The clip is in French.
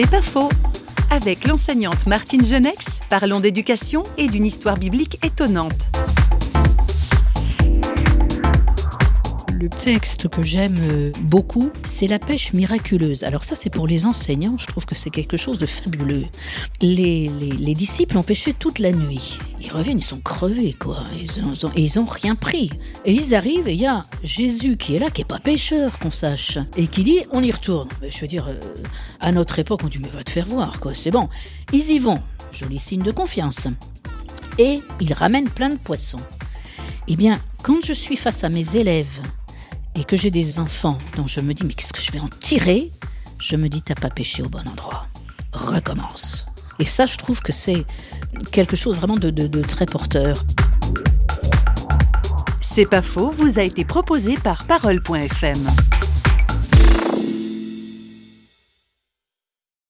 C'est pas faux. Avec l'enseignante Martine Genex, parlons d'éducation et d'une histoire biblique étonnante. Le texte que j'aime euh, beaucoup, c'est la pêche miraculeuse. Alors ça, c'est pour les enseignants, je trouve que c'est quelque chose de fabuleux. Les, les, les, disciples ont pêché toute la nuit. Ils reviennent, ils sont crevés, quoi. Ils ont, ils ont rien pris. Et ils arrivent et il y a Jésus qui est là, qui est pas pêcheur, qu'on sache, et qui dit, on y retourne. Je veux dire, euh, à notre époque, on dit, mais va te faire voir, quoi. C'est bon. Ils y vont. Joli signe de confiance. Et ils ramènent plein de poissons. Eh bien, quand je suis face à mes élèves et que j'ai des enfants dont je me dis mais qu'est-ce que je vais en tirer? Je me dis t'as pas pêché au bon endroit. Recommence. Et ça, je trouve que c'est quelque chose vraiment de, très porteur. C'est pas faux, vous a été proposé par Parole.fm.